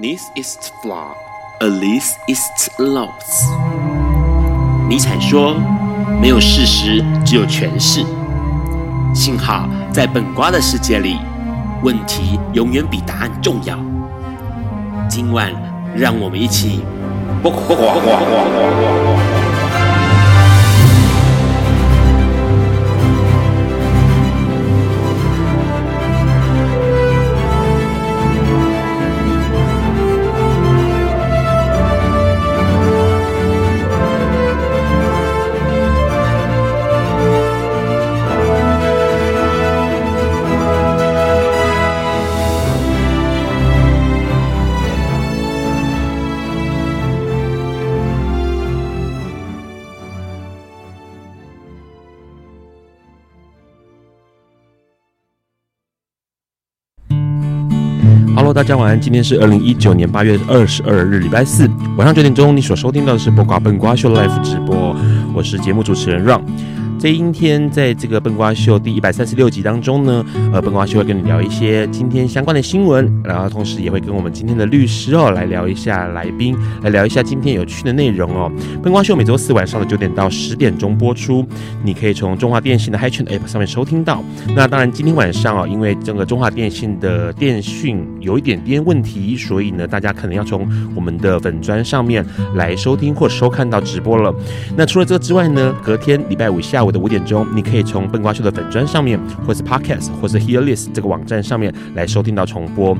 This is flaw, at least it's loss。尼采说：“没有事实，只有诠释。”幸好在本瓜的世界里，问题永远比答案重要。今晚，让我们一起。大家晚安，今天是二零一九年八月二十二日，礼拜四晚上九点钟，你所收听到的是播瓜笨瓜秀 Live 直播，我是节目主持人 Ron。这今天在这个笨瓜秀第一百三十六集当中呢，呃，笨瓜秀会跟你聊一些今天相关的新闻，然后同时也会跟我们今天的律师哦来聊一下来宾，来聊一下今天有趣的内容哦。笨瓜秀每周四晚上的九点到十点钟播出，你可以从中华电信的 HiChat App 上面收听到。那当然今天晚上哦，因为整个中华电信的电讯有一点点问题，所以呢，大家可能要从我们的粉专上面来收听或收看到直播了。那除了这个之外呢，隔天礼拜五下午。我的五点钟，你可以从笨瓜秀的粉砖上面，或是 Podcast，或是 Hearlist 这个网站上面来收听到重播。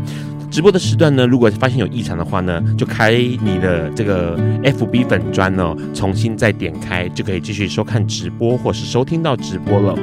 直播的时段呢，如果发现有异常的话呢，就开你的这个 FB 粉专哦，重新再点开，就可以继续收看直播或是收听到直播了。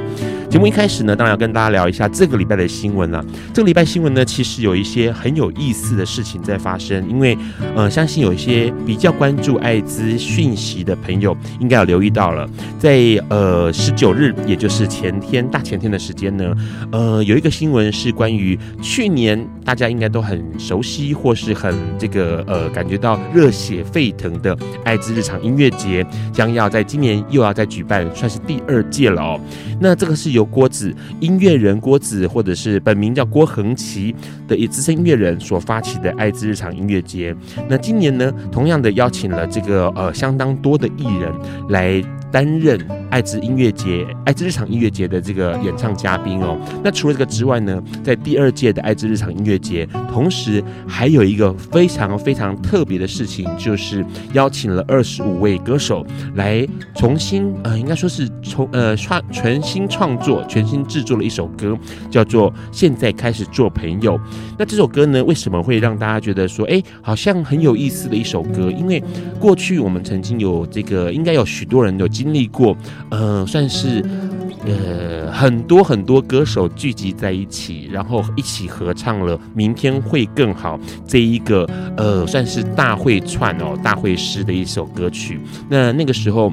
节目一开始呢，当然要跟大家聊一下这个礼拜的新闻了。这个礼拜新闻呢，其实有一些很有意思的事情在发生，因为呃，相信有一些比较关注艾滋讯息的朋友，应该有留意到了，在呃十九日，也就是前天大前天的时间呢，呃，有一个新闻是关于去年大家应该都很。很熟悉或是很这个呃，感觉到热血沸腾的艾滋日常音乐节，将要在今年又要再举办，算是第二届了哦。那这个是由郭子音乐人郭子，或者是本名叫郭恒奇的一资深音乐人所发起的艾滋日常音乐节。那今年呢，同样的邀请了这个呃相当多的艺人来。担任艾滋音乐节、艾滋日常音乐节的这个演唱嘉宾哦。那除了这个之外呢，在第二届的艾滋日常音乐节，同同时还有一个非常非常特别的事情，就是邀请了二十五位歌手来重新呃，应该说是从呃创全新创作、全新制作了一首歌，叫做《现在开始做朋友》。那这首歌呢，为什么会让大家觉得说，哎，好像很有意思的一首歌？因为过去我们曾经有这个，应该有许多人有。经历过，呃，算是呃很多很多歌手聚集在一起，然后一起合唱了《明天会会更好》这一个呃算是大会串哦大会师的一首歌曲。那那个时候。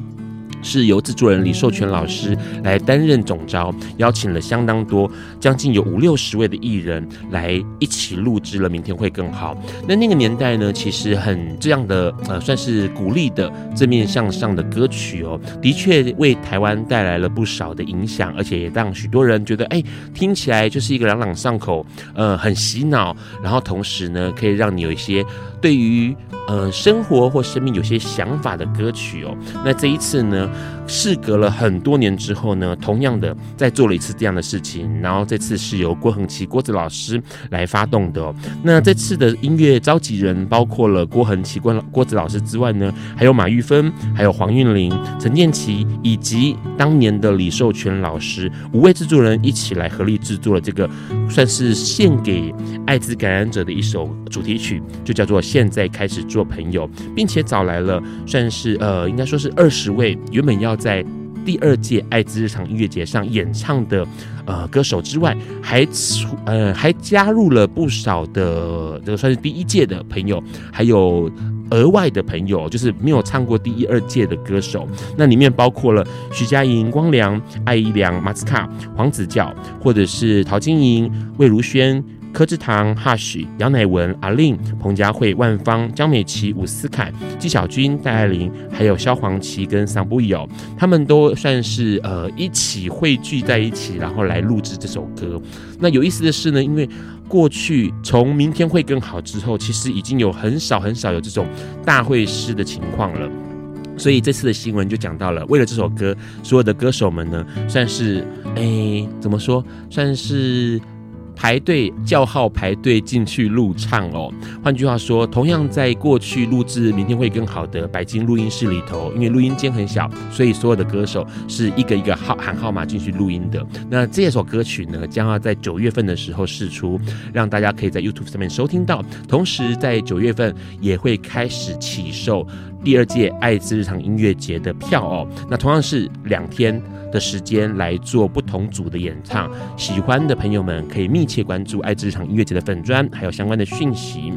是由制作人李寿全老师来担任总召，邀请了相当多，将近有五六十位的艺人来一起录制了《明天会更好》。那那个年代呢，其实很这样的呃，算是鼓励的正面向上的歌曲哦，的确为台湾带来了不少的影响，而且也让许多人觉得，哎，听起来就是一个朗朗上口，呃，很洗脑，然后同时呢，可以让你有一些对于呃生活或生命有些想法的歌曲哦。那这一次呢，事隔了很多年之后呢，同样的再做了一次这样的事情，然后这次是由郭恒奇郭子老师来发动的哦。那这次的音乐召集人包括了郭恒奇郭郭子老师之外呢，还有马玉芬、还有黄韵玲、陈建骐以及当年的李寿全老师五位制作人一起来合力制作了这个算是献给艾滋感染者的一首主题曲，就叫做《现在开始做朋友》，并且找来了算是呃应该说是二十位原本要在第二届艾滋日常音乐节上演唱的呃歌手之外，还出呃还加入了不少的这个算是第一届的朋友，还有额外的朋友，就是没有唱过第一、二届的歌手。那里面包括了徐佳莹、光良、艾怡良、马斯卡、黄子佼，或者是陶晶莹、魏如萱。柯智堂、哈许、杨乃文、阿令、彭佳慧、万芳、江美琪、伍思凯、纪晓君、戴爱玲，还有萧煌奇跟桑布友，他们都算是呃一起汇聚在一起，然后来录制这首歌。那有意思的是呢，因为过去从明天会更好之后，其实已经有很少很少有这种大会师的情况了。所以这次的新闻就讲到了，为了这首歌，所有的歌手们呢，算是哎，怎么说，算是。排队叫号，排队进去录唱哦。换句话说，同样在过去录制《明天会更好》的白金录音室里头，因为录音间很小，所以所有的歌手是一个一个号喊号码进去录音的。那这首歌曲呢，将要在九月份的时候试出，让大家可以在 YouTube 上面收听到。同时，在九月份也会开始起售第二届爱之日常音乐节的票哦。那同样是两天。的时间来做不同组的演唱，喜欢的朋友们可以密切关注爱之日常音乐节的粉砖，还有相关的讯息。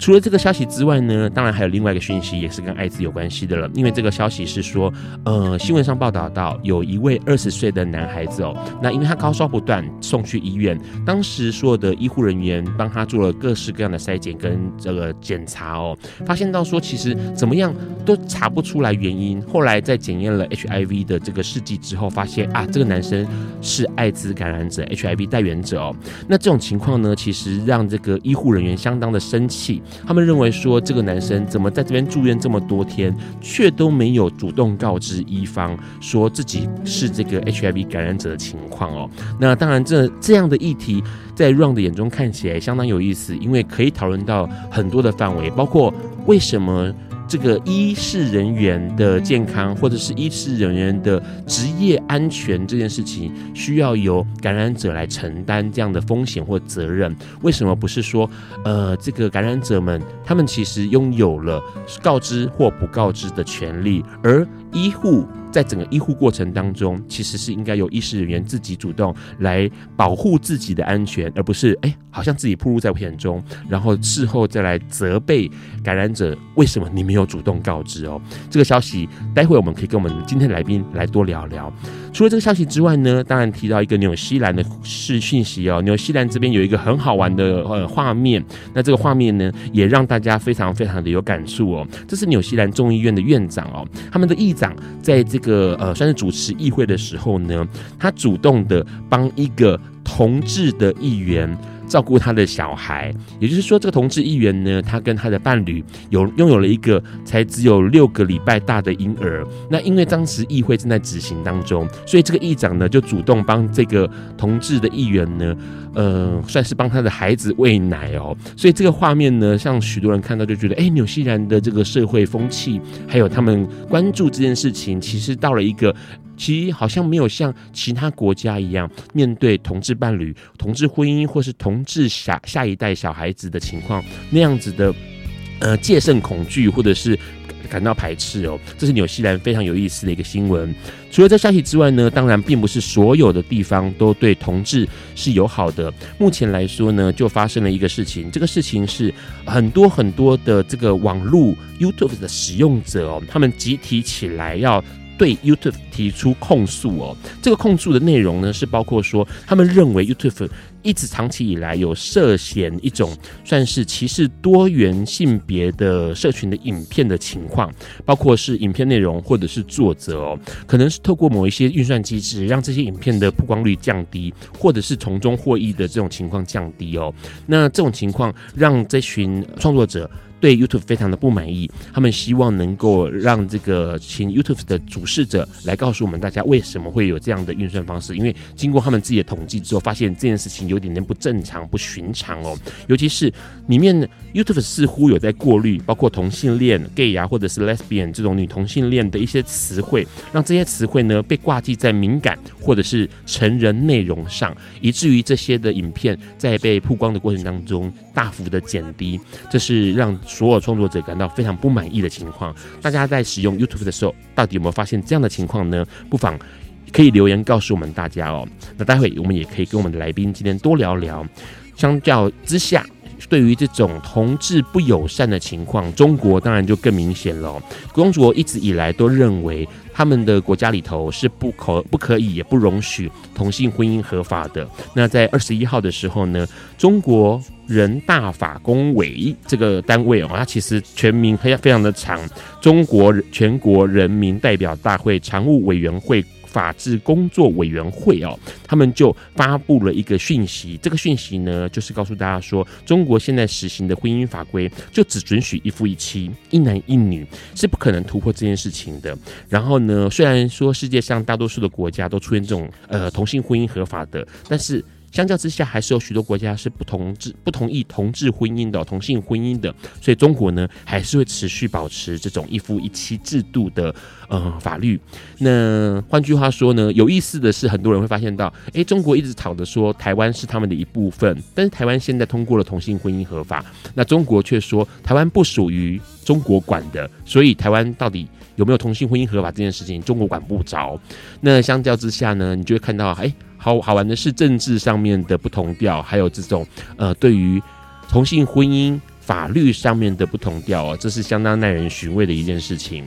除了这个消息之外呢，当然还有另外一个讯息，也是跟艾滋有关系的了。因为这个消息是说，呃，新闻上报道到有一位二十岁的男孩子哦，那因为他高烧不断，送去医院，当时所有的医护人员帮他做了各式各样的筛检跟这个检查哦，发现到说其实怎么样都查不出来原因。后来在检验了 HIV 的这个试剂之后，发现啊，这个男生是艾滋感染者，HIV 带源者哦。那这种情况呢，其实让这个医护人员相当的生气。他们认为说，这个男生怎么在这边住院这么多天，却都没有主动告知医方说自己是这个 HIV 感染者的情况哦。那当然，这这样的议题在 Ron 的眼中看起来相当有意思，因为可以讨论到很多的范围，包括为什么。这个医事人员的健康，或者是医事人员的职业安全这件事情，需要由感染者来承担这样的风险或责任。为什么不是说，呃，这个感染者们他们其实拥有了告知或不告知的权利，而医护？在整个医护过程当中，其实是应该由医师人员自己主动来保护自己的安全，而不是哎，好像自己暴露在危险中，然后事后再来责备感染者，为什么你没有主动告知哦？这个消息，待会我们可以跟我们今天来宾来多聊聊。除了这个消息之外呢，当然提到一个纽西兰的事讯息哦，纽西兰这边有一个很好玩的呃画面，那这个画面呢，也让大家非常非常的有感触哦。这是纽西兰众议院的院长哦，他们的议长在这个呃算是主持议会的时候呢，他主动的帮一个同志的议员。照顾他的小孩，也就是说，这个同志议员呢，他跟他的伴侣有拥有了一个才只有六个礼拜大的婴儿。那因为当时议会正在执行当中，所以这个议长呢就主动帮这个同志的议员呢，呃，算是帮他的孩子喂奶哦。所以这个画面呢，像许多人看到就觉得，哎，纽西兰的这个社会风气，还有他们关注这件事情，其实到了一个。其好像没有像其他国家一样，面对同志伴侣、同志婚姻或是同志下下一代小孩子的情况那样子的，呃，戒慎恐惧或者是感到排斥哦。这是纽西兰非常有意思的一个新闻。除了这消息之外呢，当然并不是所有的地方都对同志是友好的。目前来说呢，就发生了一个事情，这个事情是很多很多的这个网络 YouTube 的使用者哦，他们集体起来要。对 YouTube 提出控诉哦，这个控诉的内容呢，是包括说，他们认为 YouTube 一直长期以来有涉嫌一种算是歧视多元性别的社群的影片的情况，包括是影片内容或者是作者哦，可能是透过某一些运算机制，让这些影片的曝光率降低，或者是从中获益的这种情况降低哦。那这种情况让这群创作者。对 YouTube 非常的不满意，他们希望能够让这个请 YouTube 的主事者来告诉我们大家为什么会有这样的运算方式，因为经过他们自己的统计之后，发现这件事情有点点不正常、不寻常哦。尤其是里面 YouTube 似乎有在过滤，包括同性恋、gay 啊，或者是 lesbian 这种女同性恋的一些词汇，让这些词汇呢被挂记在敏感或者是成人内容上，以至于这些的影片在被曝光的过程当中大幅的减低，这是让。所有创作者感到非常不满意的情况，大家在使用 YouTube 的时候，到底有没有发现这样的情况呢？不妨可以留言告诉我们大家哦。那待会我们也可以跟我们的来宾今天多聊聊。相较之下，对于这种同志不友善的情况，中国当然就更明显了。中国一直以来都认为他们的国家里头是不可不可以也不容许同性婚姻合法的。那在二十一号的时候呢，中国人大法工委这个单位哦，它其实全名非常非常的长，中国全国人民代表大会常务委员会。法制工作委员会哦，他们就发布了一个讯息。这个讯息呢，就是告诉大家说，中国现在实行的婚姻法规就只准许一夫一妻，一男一女，是不可能突破这件事情的。然后呢，虽然说世界上大多数的国家都出现这种呃同性婚姻合法的，但是。相较之下，还是有许多国家是不同志不同意同志婚姻的同性婚姻的，所以中国呢还是会持续保持这种一夫一妻制度的呃法律。那换句话说呢，有意思的是，很多人会发现到，诶、中国一直吵着说台湾是他们的一部分，但是台湾现在通过了同性婚姻合法，那中国却说台湾不属于中国管的，所以台湾到底有没有同性婚姻合法这件事情，中国管不着。那相较之下呢，你就会看到，诶、好好玩的是政治上面的不同调，还有这种呃，对于同性婚姻法律上面的不同调哦，这是相当耐人寻味的一件事情。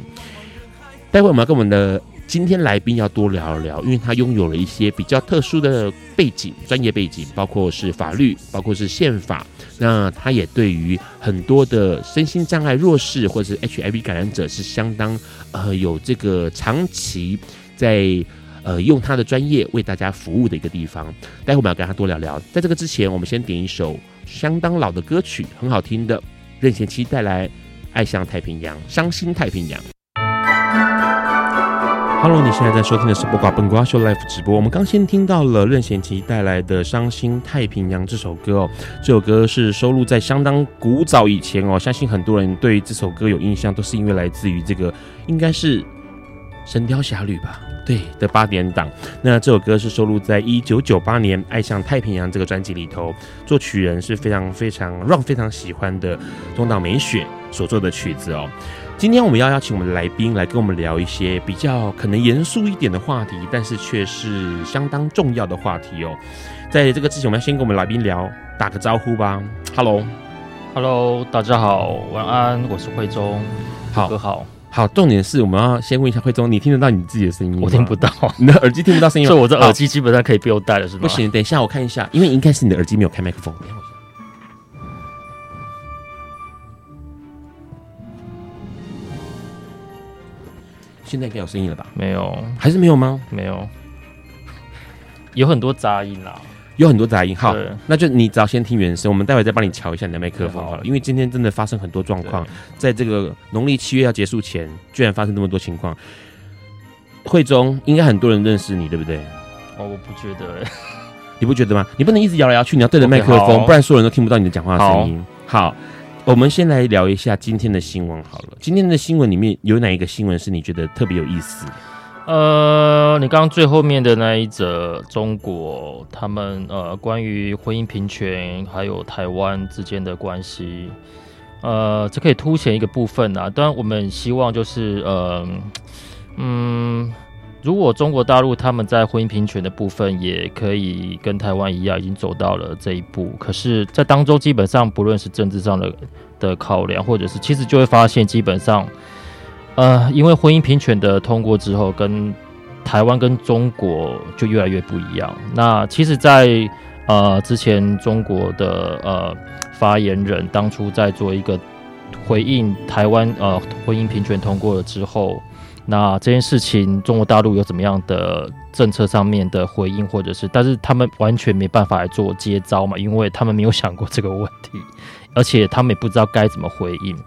待会我们要跟我们的今天来宾要多聊一聊，因为他拥有了一些比较特殊的背景、专业背景，包括是法律，包括是宪法。那他也对于很多的身心障碍弱势或者是 HIV 感染者是相当呃有这个长期在。呃，用他的专业为大家服务的一个地方，待会我们要跟他多聊聊。在这个之前，我们先点一首相当老的歌曲，很好听的，任贤齐带来《爱向太平洋》，伤心太平洋。Hello，你现在在收听的是《播瓜本瓜秀》Live 直播。我们刚先听到了任贤齐带来的《伤心太平洋》这首歌哦，这首歌是收录在相当古早以前哦，相信很多人对这首歌有印象，都是因为来自于这个，应该是《神雕侠侣》吧。对的八点档，那这首歌是收录在一九九八年《爱向太平洋》这个专辑里头，作曲人是非常非常让非常喜欢的中岛美雪所做的曲子哦。今天我们要邀请我们的来宾来跟我们聊一些比较可能严肃一点的话题，但是却是相当重要的话题哦。在这个之前，我们要先跟我们来宾聊打个招呼吧。Hello，Hello，大家好，晚安，我是慧中，好，哥好。好，重点是我们要先问一下慧中，你听得到你自己的声音吗？我听不到，你的耳机听不到声音吗？所以我这耳机基本上可以不用戴了，是吗？不行，等一下我看一下，因为应该是你的耳机没有开麦克风。现在应该有声音了吧？没有，还是没有吗？没有，有很多杂音啦。有很多杂音，好，那就你只要先听原声，我们待会再帮你调一下你的麦克风好了。因为今天真的发生很多状况，在这个农历七月要结束前，居然发生那么多情况。慧中应该很多人认识你，对不对？哦，我不觉得，你不觉得吗？你不能一直摇来摇去，你要对着麦克风，okay, 不然所有人都听不到你的讲话声音。好，好，我们先来聊一下今天的新闻好了。今天的新闻里面有哪一个新闻是你觉得特别有意思？呃，你刚刚最后面的那一则，中国他们呃关于婚姻平权还有台湾之间的关系，呃，这可以凸显一个部分啊。当然，我们希望就是呃，嗯，如果中国大陆他们在婚姻平权的部分也可以跟台湾一样，已经走到了这一步，可是，在当中基本上不论是政治上的的考量，或者是其实就会发现基本上。呃，因为婚姻平权的通过之后，跟台湾跟中国就越来越不一样。那其实在，呃之前，中国的呃发言人当初在做一个回应台湾呃婚姻平权通过了之后，那这件事情中国大陆有怎么样的政策上面的回应，或者是，但是他们完全没办法来做接招嘛，因为他们没有想过这个问题，而且他们也不知道该怎么回应。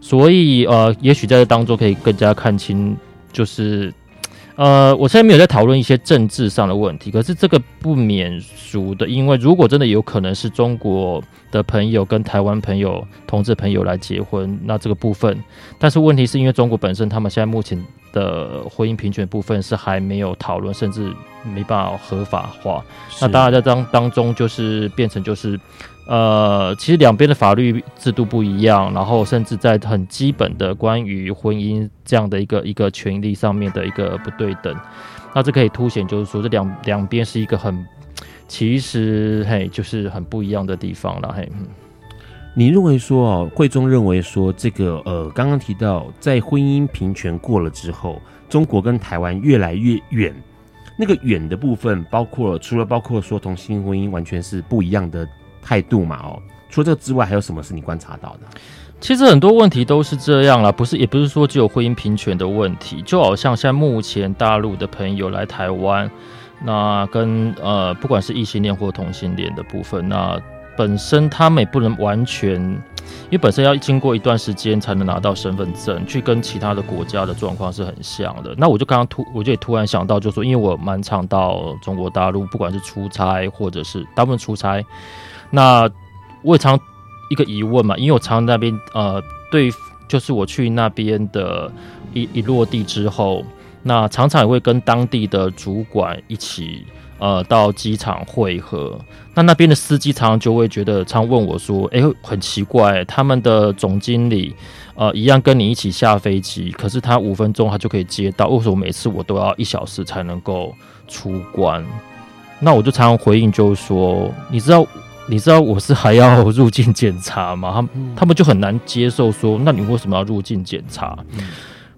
所以，呃，也许在这当中可以更加看清，就是，呃，我现在没有在讨论一些政治上的问题，可是这个不免俗的，因为如果真的有可能是中国的朋友跟台湾朋友、同志朋友来结婚，那这个部分，但是问题是因为中国本身他们现在目前的婚姻平权部分是还没有讨论，甚至没办法合法化，那当然在当当中就是变成就是。呃，其实两边的法律制度不一样，然后甚至在很基本的关于婚姻这样的一个一个权利上面的一个不对等，那这可以凸显就是说这两两边是一个很其实嘿就是很不一样的地方了嘿。你认为说哦，会中认为说这个呃，刚刚提到在婚姻平权过了之后，中国跟台湾越来越远，那个远的部分包括除了包括说同性婚姻完全是不一样的态度嘛哦，除了这个之外，还有什么是你观察到的？其实很多问题都是这样啦，不是也不是说只有婚姻平权的问题，就好像现在目前大陆的朋友来台湾，那跟呃不管是异性恋或同性恋的部分，那本身他们也不能完全，因为本身要经过一段时间才能拿到身份证，去跟其他的国家的状况是很像的。那我就刚刚突，我就也突然想到，就说，因为我蛮常到中国大陆，不管是出差或者是大部分出差，那我也常。一个疑问嘛，因为我常常那边呃，对，就是我去那边的一一落地之后，那常常也会跟当地的主管一起呃到机场会合。那那边的司机常常就会觉得，常问我说：“哎，很奇怪，他们的总经理呃一样跟你一起下飞机，可是他五分钟他就可以接到，为什么每次我都要一小时才能够出关？”那我就常常回应就是说，你知道。你知道我是还要入境检查吗？他们他们就很难接受说，那你为什么要入境检查？嗯、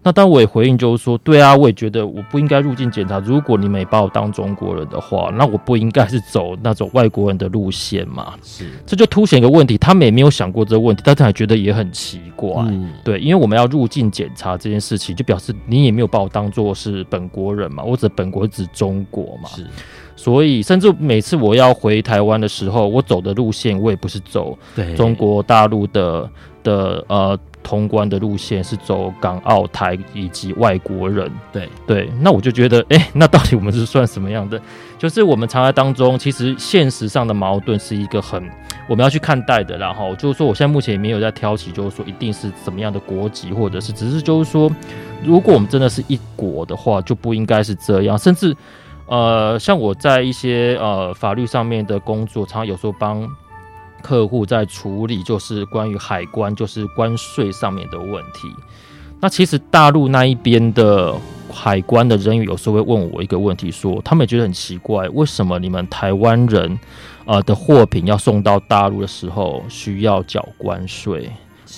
那当我也回应就是说，对啊，我也觉得我不应该入境检查。如果你没把我当中国人的话，那我不应该是走那种外国人的路线嘛？是，这就凸显一个问题，他们也没有想过这个问题，但他还觉得也很奇怪。嗯、对，因为我们要入境检查这件事情，就表示你也没有把我当做是本国人嘛，我指本国指中国嘛。是。所以，甚至每次我要回台湾的时候，我走的路线我也不是走中国大陆的的呃通关的路线，是走港澳台以及外国人。对对，那我就觉得，哎、欸，那到底我们是算什么样的？就是我们常在当中，其实现实上的矛盾是一个很我们要去看待的。然后就是说，我现在目前也没有在挑起，就是说一定是怎么样的国籍，或者是只是就是说，如果我们真的是一国的话，就不应该是这样，甚至。呃，像我在一些呃法律上面的工作，常常有时候帮客户在处理，就是关于海关，就是关税上面的问题。那其实大陆那一边的海关的人员有时候会问我一个问题，说他们也觉得很奇怪，为什么你们台湾人呃的货品要送到大陆的时候需要缴关税？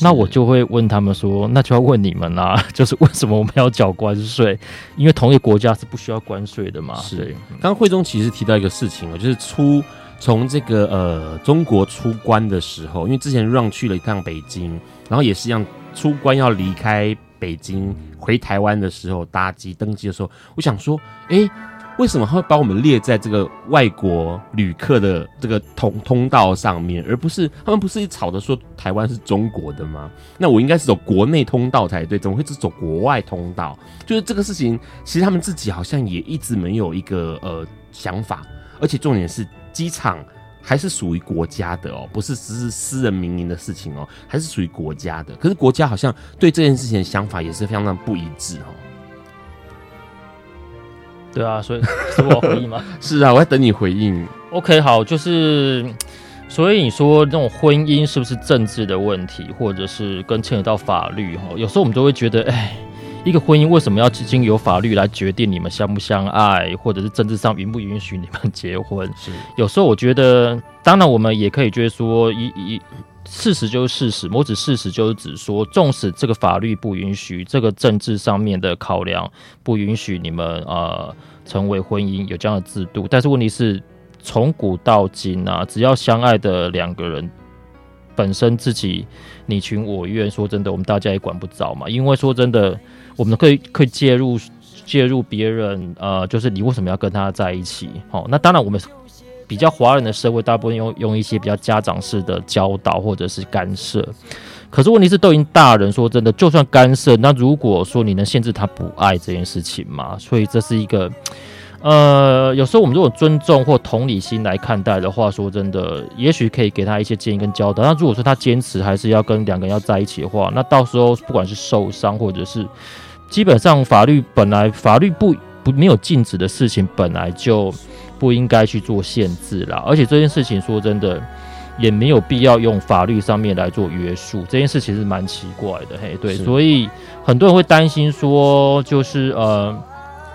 那我就会问他们说，那就要问你们啦，就是为什么我们要缴关税？因为同一个国家是不需要关税的嘛。是。刚刚惠中其实提到一个事情哦，就是出从这个呃中国出关的时候，因为之前让去了一趟北京，然后也是一样出关要离开北京回台湾的时候，搭机登机的时候，我想说，哎、欸。为什么他会把我们列在这个外国旅客的这个通通道上面，而不是他们不是一吵着说台湾是中国的吗？那我应该是走国内通道才对，怎么会是走国外通道？就是这个事情，其实他们自己好像也一直没有一个呃想法，而且重点是机场还是属于国家的哦，不是只是私人民营的事情哦，还是属于国家的。可是国家好像对这件事情的想法也是非常的不一致哦。对啊，所以 是我回应吗？是啊，我在等你回应。OK，好，就是所以你说那种婚姻是不是政治的问题，或者是跟牵扯到法律？哈，有时候我们都会觉得，哎，一个婚姻为什么要经由法律来决定你们相不相爱，或者是政治上允不允许你们结婚？是，有时候我觉得，当然我们也可以觉得说，一一。事实就是事实，我指事实就是指说，纵使这个法律不允许，这个政治上面的考量不允许你们呃成为婚姻有这样的制度，但是问题是从古到今啊，只要相爱的两个人本身自己你情我愿，说真的，我们大家也管不着嘛。因为说真的，我们可以可以介入介入别人呃，就是你为什么要跟他在一起？好，那当然我们。比较华人的社会，大部分用用一些比较家长式的教导或者是干涉。可是问题是，都已经大人，说真的，就算干涉，那如果说你能限制他不爱这件事情吗？所以这是一个，呃，有时候我们如果尊重或同理心来看待的话，说真的，也许可以给他一些建议跟教导。那如果说他坚持还是要跟两个人要在一起的话，那到时候不管是受伤或者是，基本上法律本来法律不不没有禁止的事情，本来就。不应该去做限制啦，而且这件事情说真的，也没有必要用法律上面来做约束。这件事其实蛮奇怪的，嘿，对，所以很多人会担心说，就是呃，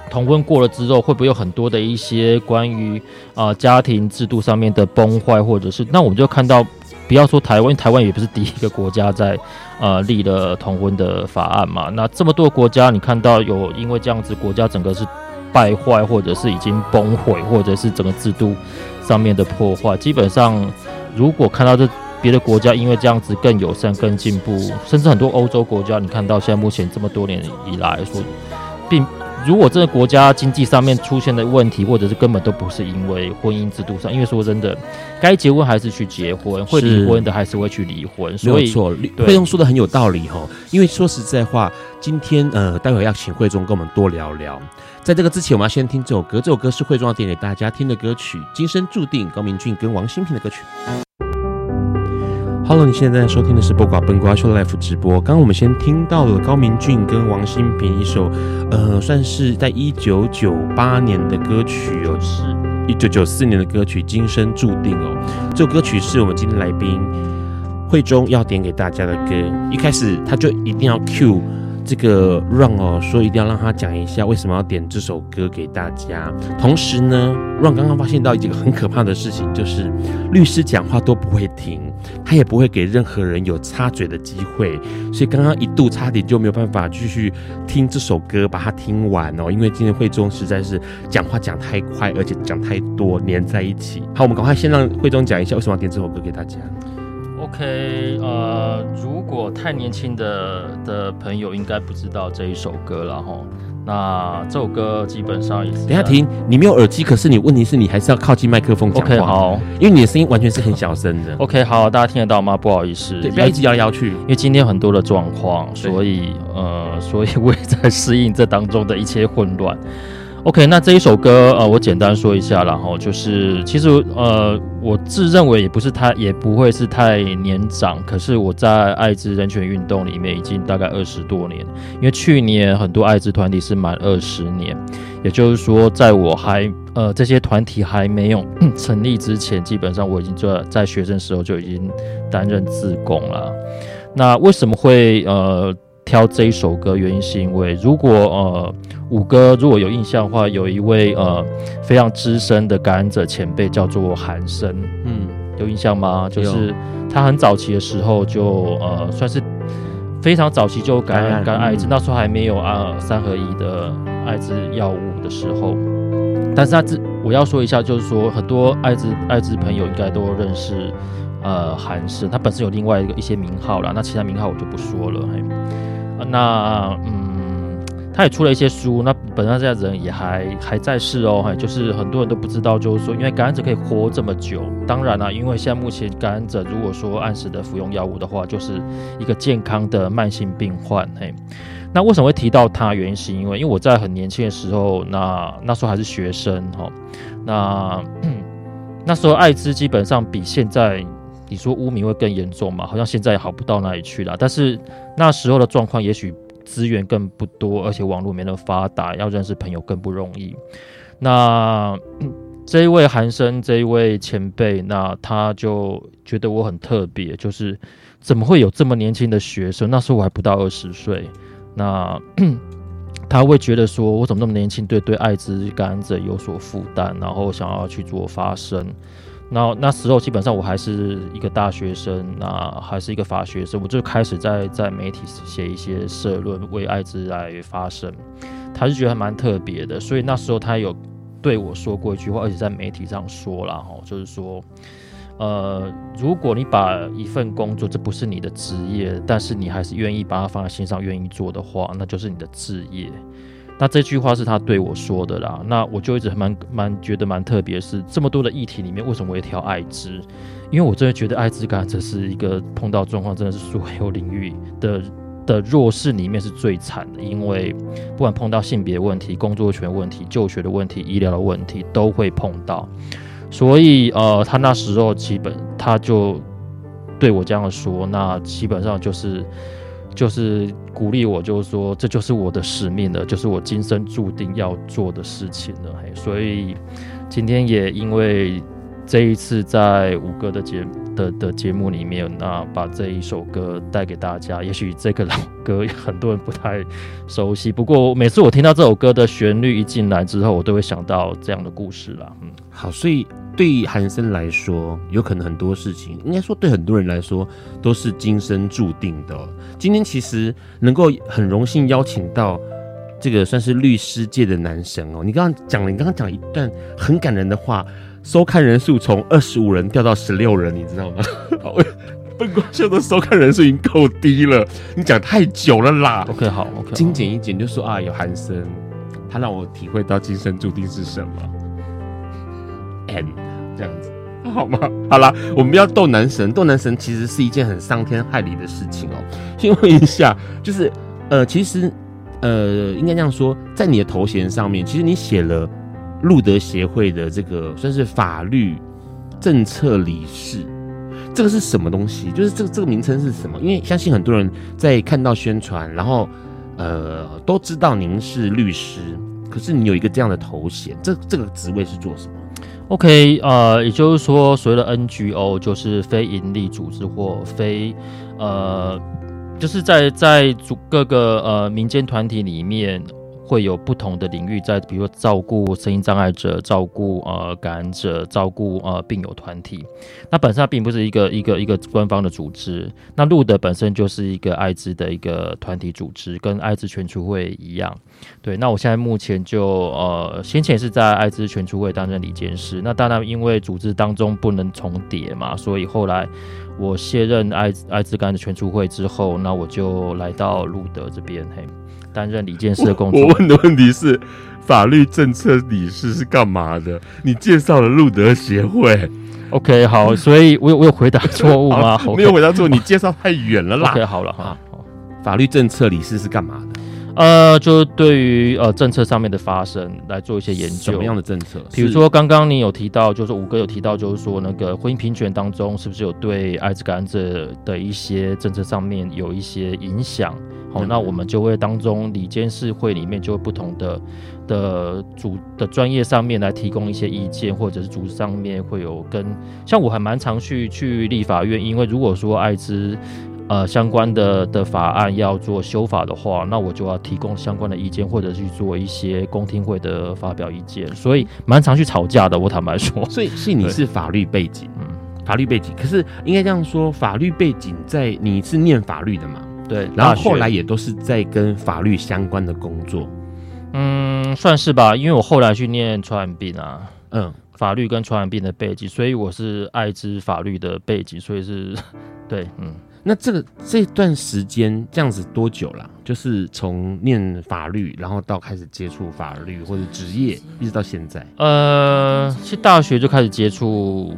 同婚过了之后，会不会有很多的一些关于啊、呃、家庭制度上面的崩坏，或者是那我们就看到不要说台湾，台湾也不是第一个国家在呃立了同婚的法案嘛。那这么多国家，你看到有因为这样子，国家整个是败坏，或者是已经崩毁，或者是整个制度上面的破坏。基本上，如果看到这别的国家因为这样子更友善、更进步，甚至很多欧洲国家，你看到现在目前这么多年以来说，并。如果这个国家经济上面出现的问题，或者是根本都不是因为婚姻制度上，因为说真的，该结婚还是去结婚，会离婚的还是会去离婚，所以没有错。慧中说的很有道理哈，因为说实在话，今天呃，待会要请慧中跟我们多聊聊。在这个之前，我们要先听这首歌，这首歌是慧中要点给大家听的歌曲《今生注定》，高明俊跟王心平的歌曲。Hello，你现在在收听的是播瓜笨瓜秀 Life 直播。刚刚我们先听到了高明俊跟王新平一首，呃，算是在一九九八年的歌曲哦，是一九九四年的歌曲《今生注定》哦。这首歌曲是我们今天来宾会中要点给大家的歌。一开始他就一定要 cue。这个 Ron 哦，说一定要让他讲一下为什么要点这首歌给大家。同时呢，Ron 刚刚发现到一个很可怕的事情，就是律师讲话都不会停，他也不会给任何人有插嘴的机会，所以刚刚一度差点就没有办法继续听这首歌，把它听完哦。因为今天慧中实在是讲话讲太快，而且讲太多，粘在一起。好，我们赶快先让慧中讲一下为什么要点这首歌给大家。OK，呃，如果太年轻的的朋友应该不知道这一首歌了哈。那这首歌基本上也是。等下停，你没有耳机，可是你问题是你还是要靠近麦克风讲话。OK，好，因为你的声音完全是很小声的。OK，好，大家听得到吗？不好意思，对，不要一直摇来摇去，因为今天很多的状况，所以呃，所以我也在适应这当中的一切混乱。OK，那这一首歌，呃，我简单说一下，然后就是，其实，呃，我自认为也不是太，也不会是太年长，可是我在爱滋人权运动里面已经大概二十多年，因为去年很多爱滋团体是满二十年，也就是说，在我还，呃，这些团体还没有 成立之前，基本上我已经在在学生时候就已经担任自工了。那为什么会，呃？挑这一首歌，原因是因为如果呃五哥如果有印象的话，有一位呃非常资深的感染者前辈叫做韩生，嗯，有印象吗？就是他很早期的时候就呃算是非常早期就感染感染艾滋，那时候还没有啊三合一的艾滋药物的时候，但是他自我要说一下，就是说很多艾滋艾滋朋友应该都认识呃韩生，他本身有另外一个一些名号啦，那其他名号我就不说了，嘿。那嗯，他也出了一些书。那本身这样人也还还在世哦，还就是很多人都不知道，就是说，因为感染者可以活这么久。当然啦，因为现在目前感染者如果说按时的服用药物的话，就是一个健康的慢性病患。嘿，那为什么会提到他？原因是因为，因为我在很年轻的时候，那那时候还是学生哈，那 那时候艾滋基本上比现在。你说污名会更严重嘛？好像现在也好不到哪里去了。但是那时候的状况，也许资源更不多，而且网络没那么发达，要认识朋友更不容易。那 这一位韩生，这一位前辈，那他就觉得我很特别，就是怎么会有这么年轻的学生？那时候我还不到二十岁，那 他会觉得说，我怎么那么年轻，对对艾滋感染者有所负担，然后想要去做发声。那那时候基本上我还是一个大学生，那还是一个法学生，我就开始在在媒体写一些社论，为艾滋来发声。他是觉得还蛮特别的，所以那时候他有对我说过一句话，而且在媒体上说了哈，就是说，呃，如果你把一份工作，这不是你的职业，但是你还是愿意把它放在心上，愿意做的话，那就是你的志业。那这句话是他对我说的啦，那我就一直蛮蛮觉得蛮特别，是这么多的议题里面，为什么我会挑艾滋？因为我真的觉得艾滋感这是一个碰到状况，真的是所有领域的的弱势里面是最惨的，因为不管碰到性别问题、工作权问题、就学的问题、医疗的问题，都会碰到。所以呃，他那时候基本他就对我这样说，那基本上就是。就是鼓励我，就是说，这就是我的使命了，就是我今生注定要做的事情了。嘿，所以今天也因为这一次在五哥的节的的节目里面，那把这一首歌带给大家。也许这个老歌很多人不太熟悉，不过每次我听到这首歌的旋律一进来之后，我都会想到这样的故事啦。嗯，好，所以对于韩森来说，有可能很多事情，应该说对很多人来说都是今生注定的。今天其实能够很荣幸邀请到。这个算是律师界的男神哦！你刚刚讲了，你刚刚讲一段很感人的话，收看人数从二十五人掉到十六人，你知道吗？笨瓜秀的收看人数已经够低了，你讲太久了啦。OK，好，OK，精简一点，就说啊，有韩森，他让我体会到今生注定是什么。And 这样子好吗？好啦，我们不要斗男神，斗男神其实是一件很伤天害理的事情哦。先问一下，就是呃，其实。呃，应该这样说，在你的头衔上面，其实你写了路德协会的这个算是法律政策理事，这个是什么东西？就是这个这个名称是什么？因为相信很多人在看到宣传，然后呃都知道您是律师，可是你有一个这样的头衔，这这个职位是做什么？OK，呃，也就是说，所谓的 NGO 就是非营利组织或非呃。就是在在组各个呃民间团体里面，会有不同的领域，在比如说照顾声音障碍者、照顾呃感染者、照顾呃病友团体。那本身它并不是一个一个一个官方的组织。那路德本身就是一个艾滋的一个团体组织，跟艾滋全促会一样。对，那我现在目前就呃先前是在艾滋全促会担任理监事。那当然因为组织当中不能重叠嘛，所以后来。我卸任艾滋艾滋感染全促会之后，那我就来到路德这边，嘿，担任理监事的工作。我问的问题是，法律政策理事是干嘛的？你介绍了路德协会，OK，好，所以我有我有回答错误吗？Okay. 没有回答错，你介绍太远了啦。OK，好了哈，法律政策理事是干嘛的？呃，就对于呃政策上面的发生来做一些研究，什么样的政策？比如说刚刚你有提到，就是五哥有提到，就是说那个婚姻平权当中，是不是有对艾滋感染者的一些政策上面有一些影响？好、那我们就会当中里监事会里面就会不同的的组的专业上面来提供一些意见，或者是组织上面会有跟像我还蛮常去去立法院，因为如果说艾滋。呃，相关的的法案要做修法的话，那我就要提供相关的意见，或者去做一些公听会的发表意见，所以蛮常去吵架的。我坦白说，所以是你是法律背景，嗯，法律背景，可是应该这样说，法律背景在你是念法律的嘛？对，然后后来也都是在跟法律相关的工作，嗯，算是吧，因为我后来去念传染病啊，嗯，法律跟传染病的背景，所以我是艾滋法律的背景，所以是 对，嗯。那这个这段时间这样子多久了？就是从念法律，然后到开始接触法律或者职业，一直到现在。呃，是大学就开始接触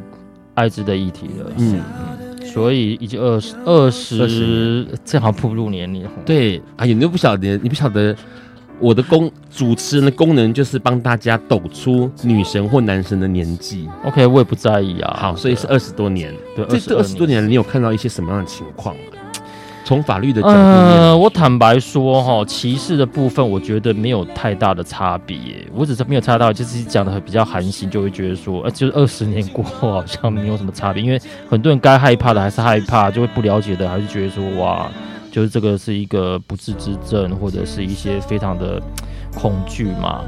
艾滋的议题了。嗯，所以已经二十二十，正好步入年龄。对哎呀，你都不晓得，你不晓得。我的功主持人的功能就是帮大家抖出女神或男神的年纪。OK，我也不在意啊。好，所以是二十多年。对，这这二十多年，你有看到一些什么样的情况？从法律的角度，呃，我坦白说哈，歧视的部分，我觉得没有太大的差别。我只是没有差到，就是讲的比较寒心，就会觉得说，呃，就是二十年过后好像没有什么差别。因为很多人该害怕的还是害怕，就会不了解的还是觉得说，哇。就是这个是一个不治之症，或者是一些非常的恐惧嘛。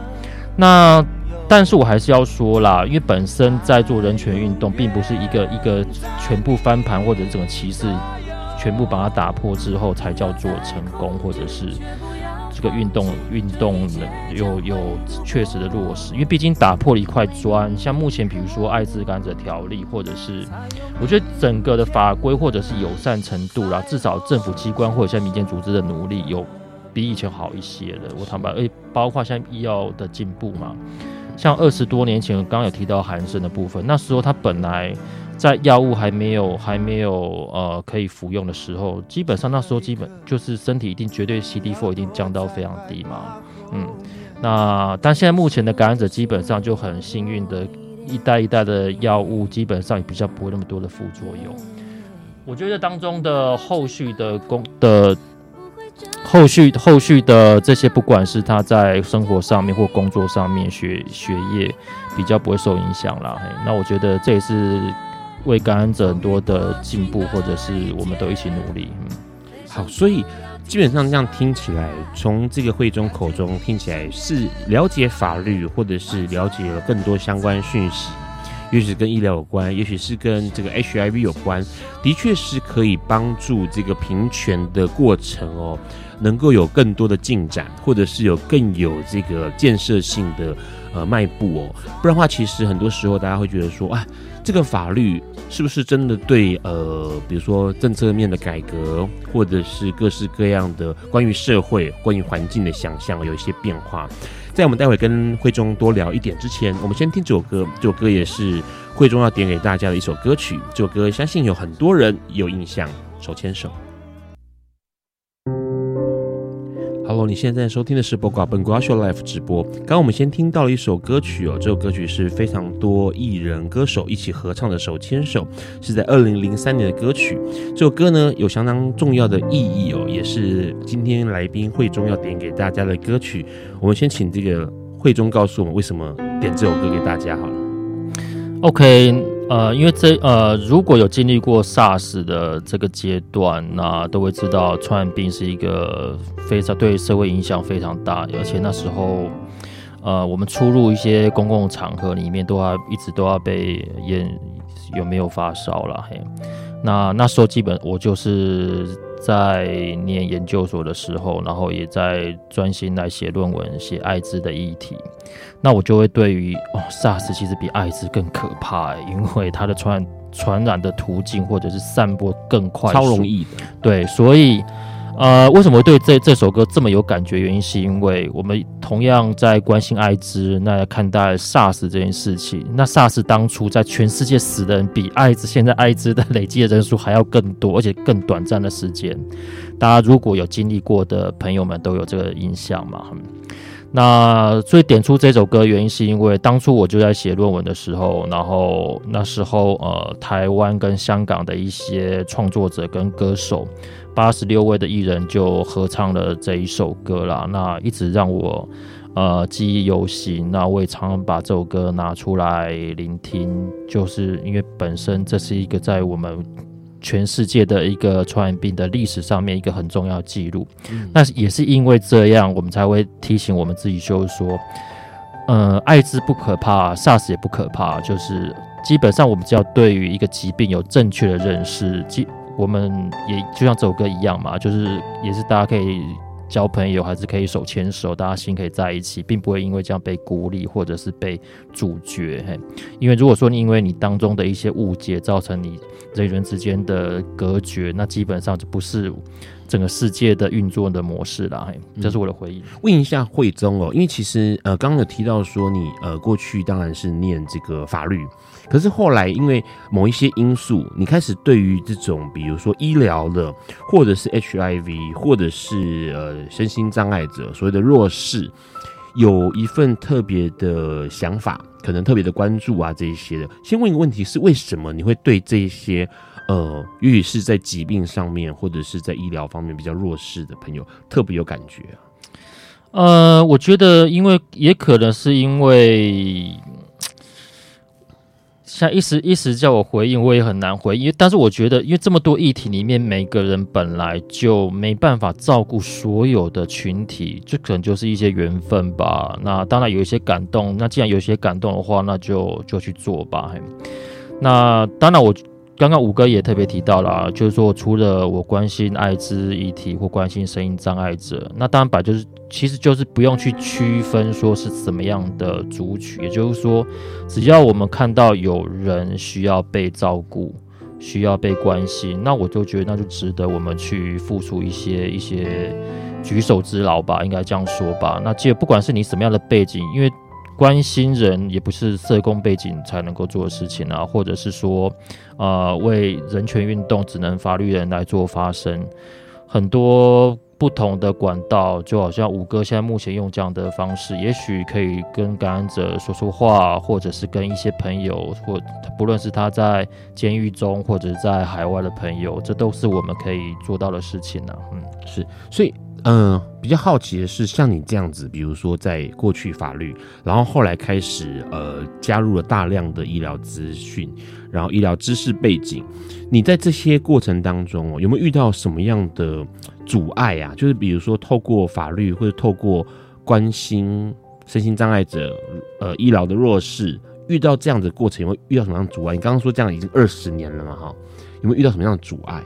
那但是我还是要说啦，因为本身在做人权运动，并不是一个一个全部翻盘或者整个歧视全部把它打破之后才叫做成功，或者是。这个运动运动有有确实的落实，因为毕竟打破了一块砖。像目前比如说艾滋感染者条例，或者是我觉得整个的法规或者是友善程度啦，至少政府机关或者像民间组织的努力有比以前好一些了。我坦白，诶，包括像医药的进步嘛，像二十多年前刚刚有提到韩生的部分，那时候他本来。在药物还没有还没有呃可以服用的时候，基本上那时候基本就是身体一定绝对 CD4 一定降到非常低嘛，嗯，那但现在目前的感染者基本上就很幸运的，一代一代的药物基本上也比较不会那么多的副作用。我觉得当中的后续的工的后续后续的这些，不管是他在生活上面或工作上面学学业比较不会受影响啦。那我觉得这也是。为感染者很多的进步，或者是我们都一起努力。嗯，好，所以基本上这样听起来，从这个会中口中听起来是了解法律，或者是了解了更多相关讯息。也许跟医疗有关，也许是跟这个 HIV 有关，的确是可以帮助这个平权的过程哦，能够有更多的进展，或者是有更有这个建设性的呃迈步哦。不然的话，其实很多时候大家会觉得说，啊，这个法律是不是真的对呃，比如说政策面的改革，或者是各式各样的关于社会、关于环境的想象有一些变化？在我们待会跟慧中多聊一点之前，我们先听这首歌。这首歌也是慧中要点给大家的一首歌曲。这首歌相信有很多人有印象，《手牵手》。Hello，你现在收听的是《播瓜本瓜秀 Life 直播。刚刚我们先听到了一首歌曲哦，这首歌曲是非常多艺人歌手一起合唱的《手牵手》，是在二零零三年的歌曲。这首歌呢有相当重要的意义哦，也是今天来宾慧中要点给大家的歌曲。我们先请这个慧中告诉我们为什么点这首歌给大家好了。OK。呃，因为这呃，如果有经历过 SARS 的这个阶段，那都会知道传染病是一个非常对社会影响非常大，而且那时候，呃，我们出入一些公共场合里面，都要一直都要被验有没有发烧了。嘿，那那时候基本我就是在念研究所的时候，然后也在专心来写论文，写艾滋的议题。那我就会对于哦，SARS 其实比艾滋更可怕，因为它的传染传染的途径或者是散播更快，超容易的。对，所以呃，为什么对这这首歌这么有感觉？原因是因为我们同样在关心艾滋，那看待 SARS 这件事情。那 SARS 当初在全世界死的人比艾滋现在艾滋的累计的人数还要更多，而且更短暂的时间。大家如果有经历过的朋友们都有这个印象嘛？那所以点出这首歌原因是因为当初我就在写论文的时候，然后那时候呃台湾跟香港的一些创作者跟歌手八十六位的艺人就合唱了这一首歌啦，那一直让我呃记忆犹新。那我也常常把这首歌拿出来聆听，就是因为本身这是一个在我们。全世界的一个传染病的历史上面一个很重要的记录，嗯，那也是因为这样，我们才会提醒我们自己，就是说，呃，艾滋不可怕，SARS 也不可怕，就是基本上我们只要对于一个疾病有正确的认识，即我们也就像这首歌一样嘛，就是也是大家可以。交朋友还是可以手牵手，大家心可以在一起，并不会因为这样被孤立或者是被阻绝。嘿，因为如果说你因为你当中的一些误解，造成你人与人之间的隔绝，那基本上就不是整个世界的运作的模式了。嘿，这是我的回忆。问一下慧中哦，因为其实呃，刚刚有提到说你呃过去当然是念这个法律。可是后来，因为某一些因素，你开始对于这种，比如说医疗的，或者是 HIV，或者是呃身心障碍者，所谓的弱势，有一份特别的想法，可能特别的关注啊，这一些的。先问一个问题是，为什么你会对这些呃，尤其是在疾病上面，或者是在医疗方面比较弱势的朋友，特别有感觉啊？呃，我觉得，因为也可能是因为。像一时一时叫我回应，我也很难回应。但是我觉得，因为这么多议题里面，每个人本来就没办法照顾所有的群体，这可能就是一些缘分吧。那当然有一些感动，那既然有一些感动的话，那就就去做吧。那当然我。刚刚五哥也特别提到了，啊就是说除了我关心艾滋议题或关心声音障碍者，那当然把就是其实就是不用去区分说是怎么样的族群，也就是说，只要我们看到有人需要被照顾、需要被关心，那我就觉得那就值得我们去付出一些一些举手之劳吧，应该这样说吧。那既不管是你什么样的背景，因为。关心人也不是社工背景才能够做的事情啊，或者是说，呃，为人权运动只能法律人来做发声，很多不同的管道，就好像五哥现在目前用这样的方式，也许可以跟感染者说说话，或者是跟一些朋友，或不论是他在监狱中或者在海外的朋友，这都是我们可以做到的事情呢、嗯，是，所以。嗯、比较好奇的是，像你这样子，比如说在过去法律，然后后来开始呃加入了大量的医疗资讯，然后医疗知识背景，你在这些过程当中哦，有没有遇到什么样的阻碍啊？就是比如说透过法律或者透过关心身心障碍者，呃，医疗的弱势，遇到这样的过程，有没有遇到什么样的阻碍？你刚刚说这样已经二十年了嘛，哈，有没有遇到什么样的阻碍？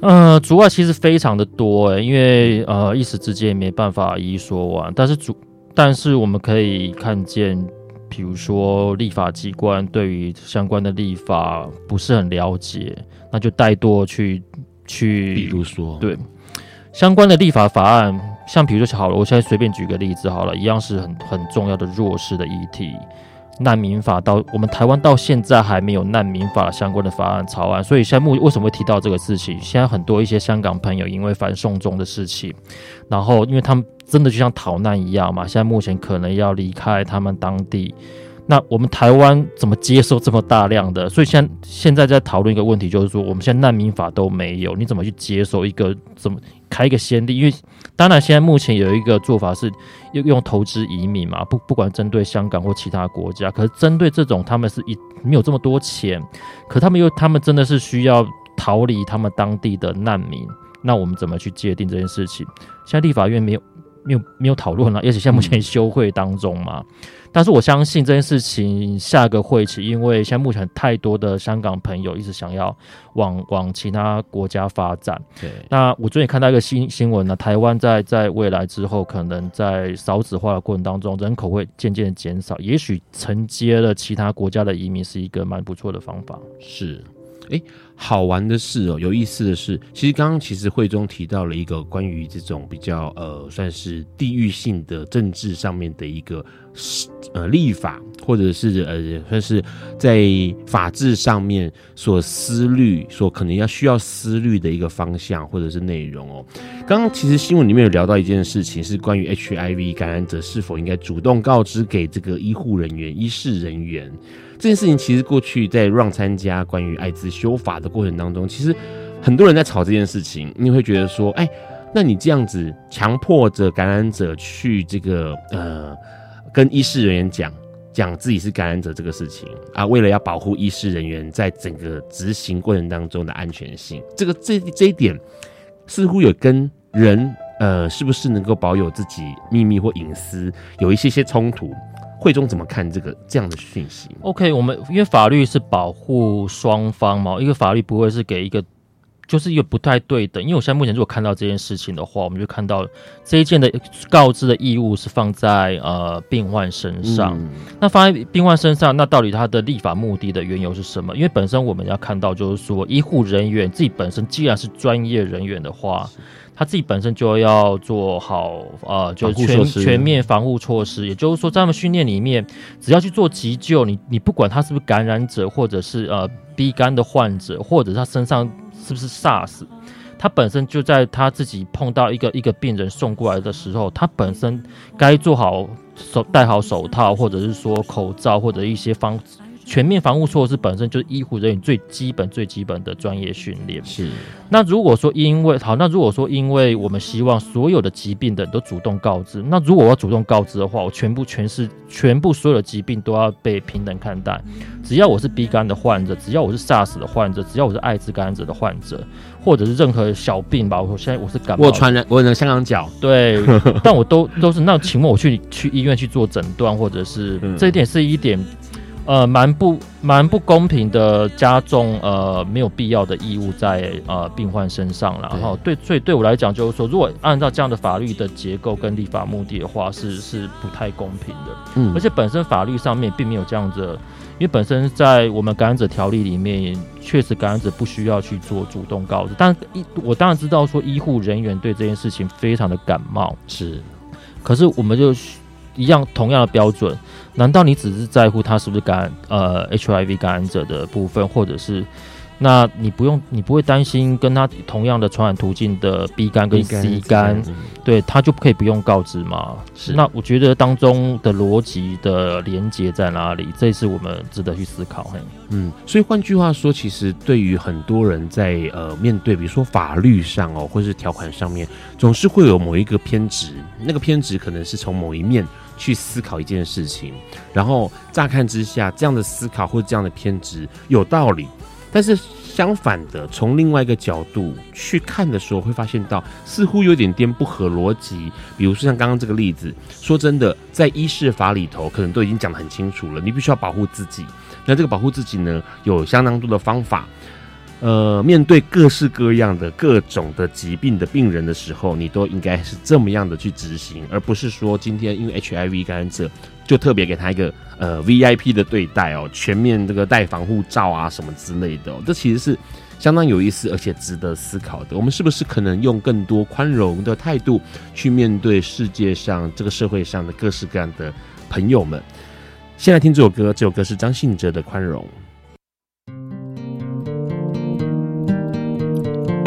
呃，阻碍其实非常的多诶，因为呃一时之间也没办法一一说完。但是主，但是我们可以看见，比如说立法机关对于相关的立法不是很了解，那就怠惰去去，比如说对相关的立法法案，像比如说好了，我现在随便举个例子好了，一样是很很重要的弱势的议题。难民法到我们台湾到现在还没有难民法相关的法案草案，所以现在目为什么会提到这个事情？现在很多一些香港朋友因为反送中的事情，然后因为他们真的就像逃难一样嘛，现在目前可能要离开他们当地。那我们台湾怎么接受这么大量的？所以现现在在讨论一个问题，就是说我们现在难民法都没有，你怎么去接受一个怎么开一个先例？因为当然现在目前有一个做法是用用投资移民嘛，不不管针对香港或其他国家，可是针对这种他们是一没有这么多钱，可他们又他们真的是需要逃离他们当地的难民，那我们怎么去界定这件事情？现在立法院没有没有没有讨论了，而且现在目前休会当中嘛。但是我相信这件事情下个会期，因为现在目前太多的香港朋友一直想要往往其他国家发展。对，那我最近看到一个新新闻呢，台湾在在未来之后，可能在少子化的过程当中，人口会渐渐减少，也许承接了其他国家的移民是一个蛮不错的方法。是。哎、好玩的是哦，有意思的是，其实刚刚其实会中提到了一个关于这种比较呃，算是地域性的政治上面的一个呃立法，或者是呃算是在法治上面所思虑，所可能要需要思虑的一个方向或者是内容哦。刚刚其实新闻里面有聊到一件事情，是关于 HIV 感染者是否应该主动告知给这个医护人员、医事人员。这件事情其实过去在让参加关于艾滋修法的过程当中，其实很多人在吵这件事情。你会觉得说，哎，那你这样子强迫着感染者去这个呃跟医师人员讲讲自己是感染者这个事情啊，为了要保护医师人员在整个执行过程当中的安全性，这个这这一点似乎有跟人呃是不是能够保有自己秘密或隐私有一些些冲突。会中怎么看这个这样的讯息？OK，我们因为法律是保护双方嘛，一个法律不会是给一个，就是一个不太对等。因为我现在目前如果看到这件事情的话，我们就看到这一件的告知的义务是放在呃病患身上。嗯、那放在病患身上，那到底他的立法目的的缘由是什么？因为本身我们要看到，就是说医护人员自己本身既然是专业人员的话。他自己本身就要做好，呃，就全全面防护措施。也就是说，在他们训练里面，只要去做急救，你你不管他是不是感染者，或者是呃 B 肝的患者，或者他身上是不是 SARS，他本身就在他自己碰到一个一个病人送过来的时候，他本身该做好手戴好手套，或者是说口罩，或者一些方。全面防护措施本身就是医护人员最基本、最基本的专业训练。是。那如果说因为好，那如果说因为我们希望所有的疾病的人都主动告知，那如果我要主动告知的话，我全部全是全部所有的疾病都要被平等看待。只要我是 B 肝的患者，只要我是 SARS 的患者，只要我是艾滋感染者的患者，或者是任何小病吧，我现在我是感冒，我传染，我有香港脚，对，但我都都是那，请问我去去医院去做诊断，或者是、嗯、这一点是一点。呃，蛮不蛮不公平的，加重呃没有必要的义务在呃病患身上，然后对，所以对我来讲就是说，如果按照这样的法律的结构跟立法目的的话，是是不太公平的。嗯，而且本身法律上面并没有这样子，因为本身在我们感染者条例里面，确实感染者不需要去做主动告知，但医我当然知道说医护人员对这件事情非常的感冒，是，可是我们就。一样同样的标准，难道你只是在乎他是不是感染呃 HIV 感染者的部分，或者是那你不用，你不会担心跟他同样的传染途径的 B 肝跟 C 肝，对，他就可以不用告知吗？是。那我觉得当中的逻辑的连接在哪里？这是我们值得去思考。嘿，嗯，所以换句话说，其实对于很多人在呃面对，比如说法律上哦，或是条款上面，总是会有某一个偏执，那个偏执可能是从某一面去思考一件事情，然后乍看之下，这样的思考或这样的偏执有道理。但是相反的，从另外一个角度去看的时候，会发现到似乎有点点不合逻辑。比如说像刚刚这个例子，说真的，在医事法里头，可能都已经讲得很清楚了，你必须要保护自己。那这个保护自己呢，有相当多的方法。呃，面对各式各样的各种的疾病的病人的时候，你都应该是这么样的去执行，而不是说今天因为 HIV 感染者就特别给他一个呃 VIP 的对待哦，全面这个戴防护罩啊什么之类的哦，这其实是相当有意思而且值得思考的。我们是不是可能用更多宽容的态度去面对世界上这个社会上的各式各样的朋友们？先来听这首歌，这首歌是张信哲的《宽容》。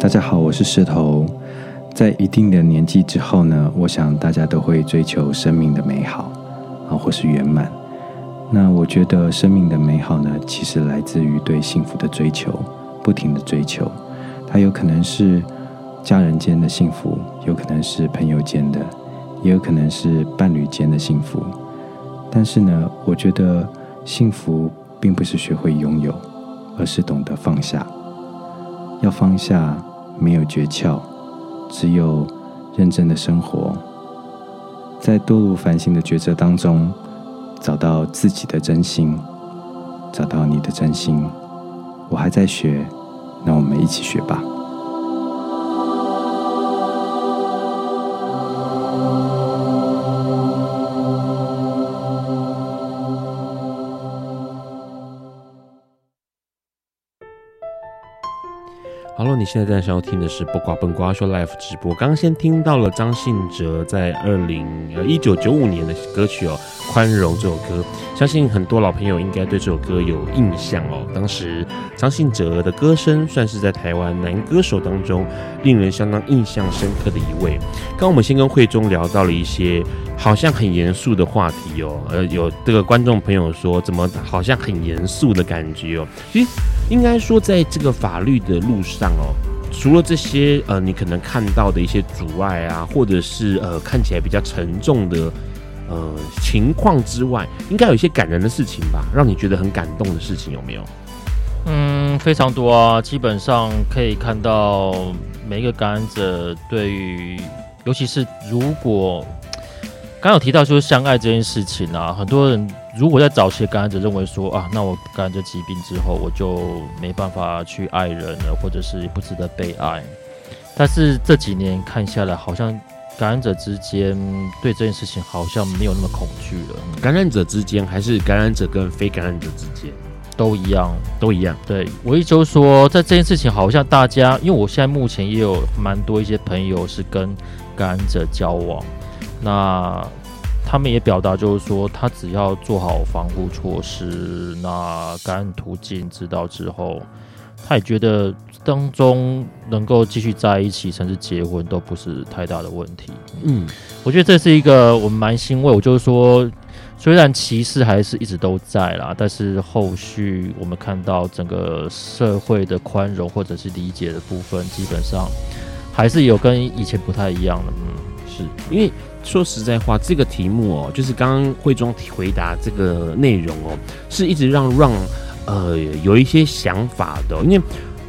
大家好，我是石头。在一定的年纪之后呢，我想大家都会追求生命的美好啊，或是圆满。那我觉得生命的美好呢，其实来自于对幸福的追求，不停的追求。它有可能是家人间的幸福，有可能是朋友间的，也有可能是伴侣间的幸福。但是呢，我觉得幸福并不是学会拥有，而是懂得放下。要放下。没有诀窍，只有认真的生活，在多如繁星的抉择当中，找到自己的真心，找到你的真心。我还在学，那我们一起学吧。好了你现在在收听的是不瓜笨瓜说 life 直播。刚刚先听到了张信哲在二零呃一九九五年的歌曲哦，《宽容》这首歌，相信很多老朋友应该对这首歌有印象哦。当时张信哲的歌声算是在台湾男歌手当中令人相当印象深刻的一位。刚刚我们先跟慧中聊到了一些好像很严肃的话题哦，呃，有这个观众朋友说，怎么好像很严肃的感觉哦？其实应该说，在这个法律的路上。哦，除了这些呃，你可能看到的一些阻碍啊，或者是呃看起来比较沉重的呃情况之外，应该有一些感人的事情吧，让你觉得很感动的事情有没有？嗯，非常多啊，基本上可以看到每一个感染者对于，尤其是如果刚有提到就是相爱这件事情啊，很多人。如果在早期的感染者认为说啊，那我感染这疾病之后，我就没办法去爱人了，或者是不值得被爱。但是这几年看下来，好像感染者之间对这件事情好像没有那么恐惧了。感染者之间，还是感染者跟非感染者之间都一样，都一样。对，我一直说，在这件事情，好像大家，因为我现在目前也有蛮多一些朋友是跟感染者交往，那。他们也表达，就是说，他只要做好防护措施，那感染途径知道之后，他也觉得当中能够继续在一起，甚至结婚，都不是太大的问题。嗯，我觉得这是一个我们蛮欣慰。我就是说，虽然歧视还是一直都在啦，但是后续我们看到整个社会的宽容或者是理解的部分，基本上还是有跟以前不太一样了。嗯，是因为。说实在话，这个题目哦，就是刚刚慧中回答这个内容哦，是一直让让呃有一些想法的。因为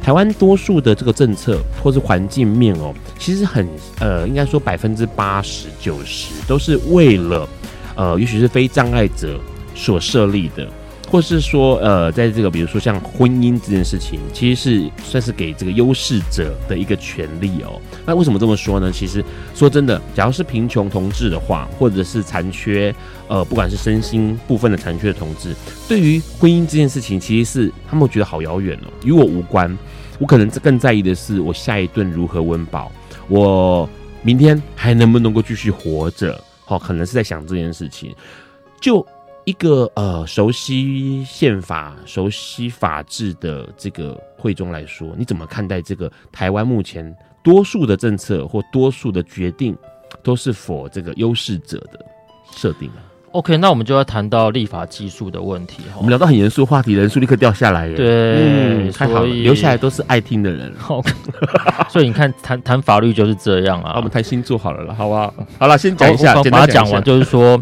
台湾多数的这个政策或是环境面哦，其实很呃，应该说百分之八十九十都是为了呃，也许是非障碍者所设立的。或是说，呃，在这个比如说像婚姻这件事情，其实是算是给这个优势者的一个权利哦。那为什么这么说呢？其实说真的，假如是贫穷同志的话，或者是残缺，呃，不管是身心部分的残缺的同志，对于婚姻这件事情，其实是他们觉得好遥远哦，与我无关。我可能更在意的是我下一顿如何温饱，我明天还能不能够继续活着？好，可能是在想这件事情。就一个呃熟悉宪法、熟悉法治的这个会中来说，你怎么看待这个台湾目前多数的政策或多数的决定都是 for 这个优势者的设定啊？OK，那我们就要谈到立法技术的问题。我们聊到很严肃话题，人数立刻掉下来耶。对，嗯，太好了，留下来都是爱听的人。OK，所以你看，谈谈法律就是这样啊。我们谈星座好了了，好不好？好了，先讲一下，把它讲完，就是说。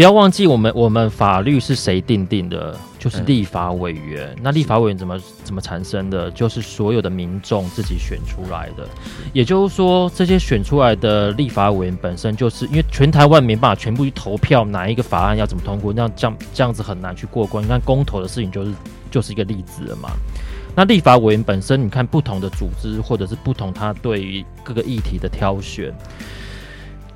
不要忘记，我们我们法律是谁定定的？就是立法委员。嗯、那立法委员怎么怎么产生的？就是所有的民众自己选出来的。也就是说，这些选出来的立法委员本身就是因为全台湾没办法全部去投票，哪一个法案要怎么通过，那这样这样子很难去过关。你看公投的事情就是就是一个例子了嘛。那立法委员本身，你看不同的组织或者是不同他对于各个议题的挑选。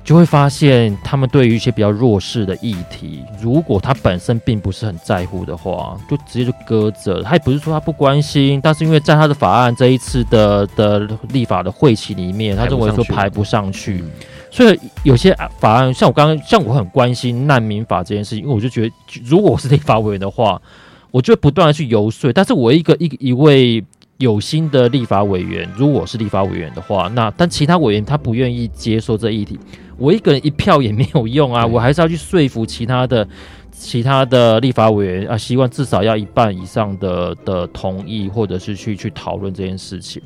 就会发现，他们对于一些比较弱势的议题，如果他本身并不是很在乎的话，就直接就搁着。他也不是说他不关心，但是因为在他的法案这一次的的立法的会期里面，他认为说排不上去，所以有些法案，像我刚刚，像我很关心难民法这件事情，因为我就觉得，如果我是立法委员的话，我就会不断的去游说。但是我一个一一位。有心的立法委员，如果我是立法委员的话，那但其他委员他不愿意接受这议题，我一个人一票也没有用啊，我还是要去说服其他的其他的立法委员啊，希望至少要一半以上的的同意，或者是去去讨论这件事情。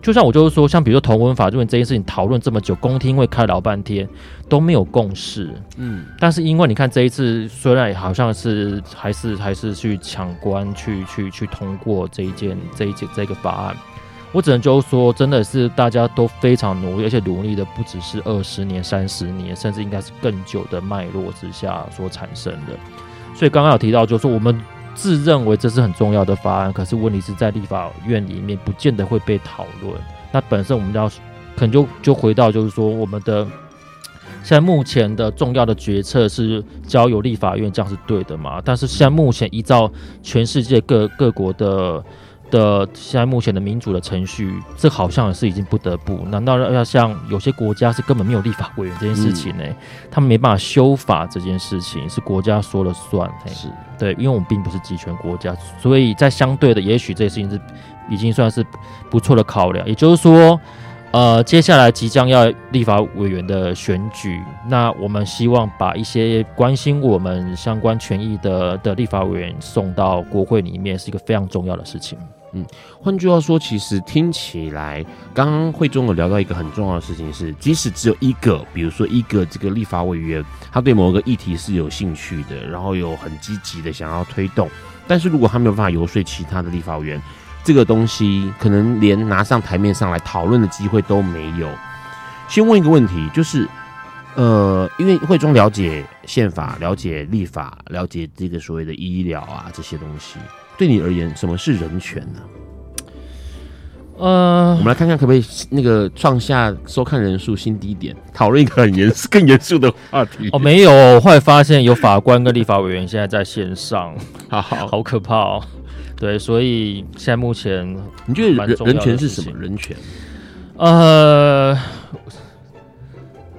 就像我就是说，像比如说同文法，因为这件事情讨论这么久，公听会开老半天都没有共识。嗯，但是因为你看这一次，虽然好像是还是还是去抢关去去去通过这一件这一件这个法案，我只能就是说，真的是大家都非常努力，而且努力的不只是二十年、三十年，甚至应该是更久的脉络之下所产生的。所以刚刚有提到，就是说我们。自认为这是很重要的法案，可是问题是在立法院里面不见得会被讨论。那本身我们要可能就就回到就是说，我们的现在目前的重要的决策是交由立法院，这样是对的嘛？但是现在目前依照全世界各各国的。的现在目前的民主的程序，这好像也是已经不得不。难道要像有些国家是根本没有立法委员这件事情呢？嗯、他们没办法修法这件事情是国家说了算。是对，因为我们并不是集权国家，所以在相对的，也许这件事情是已经算是不错的考量。也就是说，呃，接下来即将要立法委员的选举，那我们希望把一些关心我们相关权益的的立法委员送到国会里面，是一个非常重要的事情。嗯，换句话说，其实听起来，刚刚会中有聊到一个很重要的事情是，即使只有一个，比如说一个这个立法委员，他对某个议题是有兴趣的，然后有很积极的想要推动，但是如果他没有办法游说其他的立法委员，这个东西可能连拿上台面上来讨论的机会都没有。先问一个问题，就是，呃，因为会中了解宪法、了解立法、了解这个所谓的医疗啊这些东西。对你而言，什么是人权呢？呃，我们来看看可不可以那个创下收看人数新低点，讨论一个很严肃、更严肃的话题。哦，没有，后来发现有法官跟立法委员现在在线上，好好，好可怕哦。对，所以现在目前你觉得人人权是什么？人权？呃。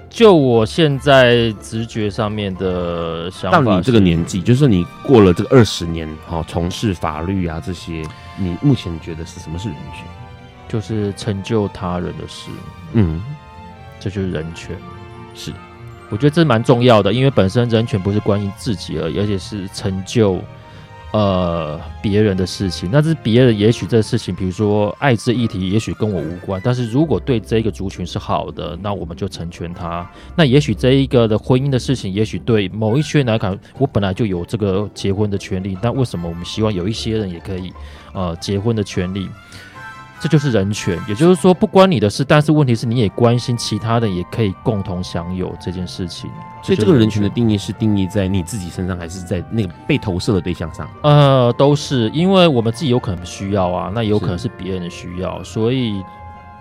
就我现在直觉上面的想法，到你这个年纪，就是你过了这个二十年，哈，从事法律啊这些，你目前觉得是什么是人权？就是成就他人的事，嗯，这就是人权。是，我觉得这蛮重要的，因为本身人权不是关于自己而已，而且是成就。呃，别人的事情，那是别人。也许这事情，比如说爱之议题，也许跟我无关。但是如果对这个族群是好的，那我们就成全他。那也许这一个的婚姻的事情，也许对某一些人来讲，我本来就有这个结婚的权利。但为什么我们希望有一些人也可以呃结婚的权利？这就是人权。也就是说，不关你的事，但是问题是你也关心其他的，也可以共同享有这件事情。所以，这个人权的定义是定义在你自己身上，还是在那个被投射的对象上？呃，都是，因为我们自己有可能需要啊，那也有可能是别人的需要，所以。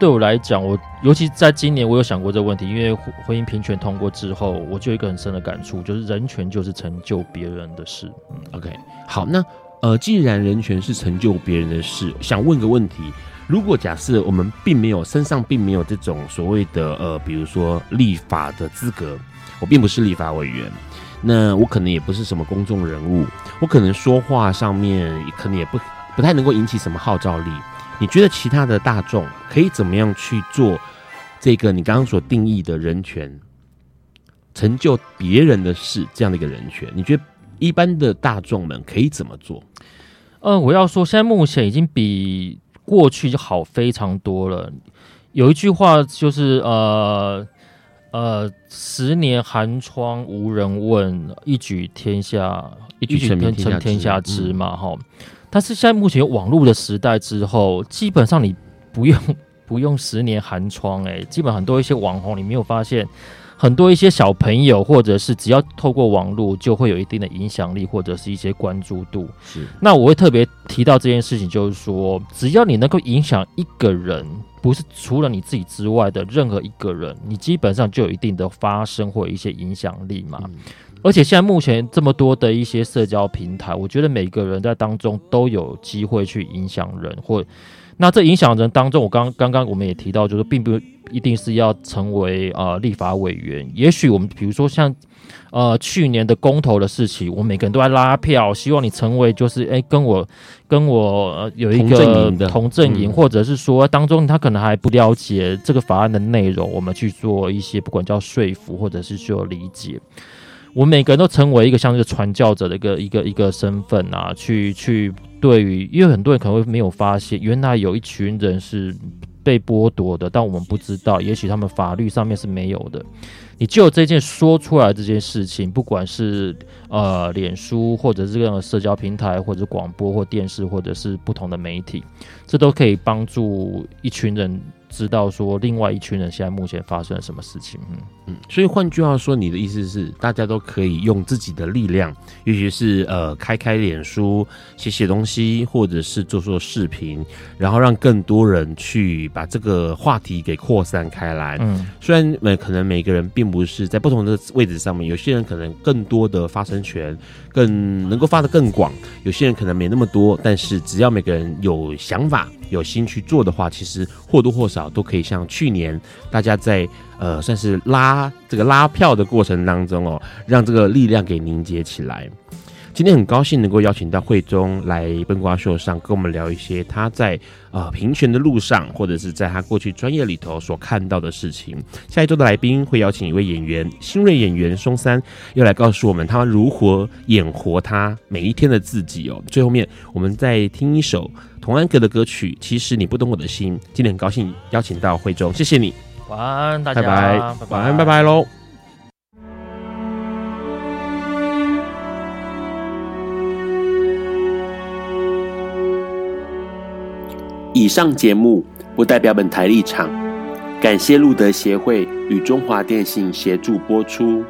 对我来讲，我尤其在今年，我有想过这个问题，因为婚姻平权通过之后，我就有一个很深的感触，就是人权就是成就别人的事。嗯，OK，好，那呃，既然人权是成就别人的事，想问个问题：如果假设我们并没有身上并没有这种所谓的呃，比如说立法的资格，我并不是立法委员，那我可能也不是什么公众人物，我可能说话上面可能也不不太能够引起什么号召力。你觉得其他的大众可以怎么样去做这个你刚刚所定义的人权，成就别人的事这样的一个人权？你觉得一般的大众们可以怎么做？呃，我要说，现在目前已经比过去就好非常多了。有一句话就是呃呃，十年寒窗无人问，一举天下一举成天下知嘛，哈。但是现在目前有网络的时代之后，基本上你不用不用十年寒窗，哎，基本很多一些网红，你没有发现很多一些小朋友，或者是只要透过网络就会有一定的影响力，或者是一些关注度。是，那我会特别提到这件事情，就是说，只要你能够影响一个人，不是除了你自己之外的任何一个人，你基本上就有一定的发声或一些影响力嘛。嗯而且现在目前这么多的一些社交平台，我觉得每个人在当中都有机会去影响人，或那这影响人当中，我刚刚刚我们也提到，就是并不一定是要成为呃立法委员，也许我们比如说像呃去年的公投的事情，我们每个人都在拉票，希望你成为就是哎跟我跟我呃有一个同阵营，或者是说当中他可能还不了解这个法案的内容，我们去做一些不管叫说服或者是说理解。我们每个人都成为一个像这个传教者的一个一个一个身份啊，去去对于，因为很多人可能会没有发现，原来有一群人是被剥夺的，但我们不知道，也许他们法律上面是没有的。你就这件说出来这件事情，不管是呃脸书或者是这个社交平台，或者广播或电视，或者是不同的媒体，这都可以帮助一群人。知道说另外一群人现在目前发生了什么事情，嗯嗯，所以换句话说，你的意思是大家都可以用自己的力量，尤其是呃开开脸书写写东西，或者是做做视频，然后让更多人去把这个话题给扩散开来。嗯，虽然每可能每个人并不是在不同的位置上面，有些人可能更多的发声权，更能够发得更广，有些人可能没那么多，但是只要每个人有想法。有心去做的话，其实或多或少都可以像去年大家在呃算是拉这个拉票的过程当中哦，让这个力量给凝结起来。今天很高兴能够邀请到慧中来奔瓜秀上跟我们聊一些他在呃平权的路上，或者是在他过去专业里头所看到的事情。下一周的来宾会邀请一位演员，新锐演员松三，要来告诉我们他如何演活他每一天的自己哦。最后面我们再听一首童安格的歌曲《其实你不懂我的心》。今天很高兴邀请到慧中，谢谢你。晚安，大家。拜拜。晚安，拜拜喽。以上节目不代表本台立场，感谢路德协会与中华电信协助播出。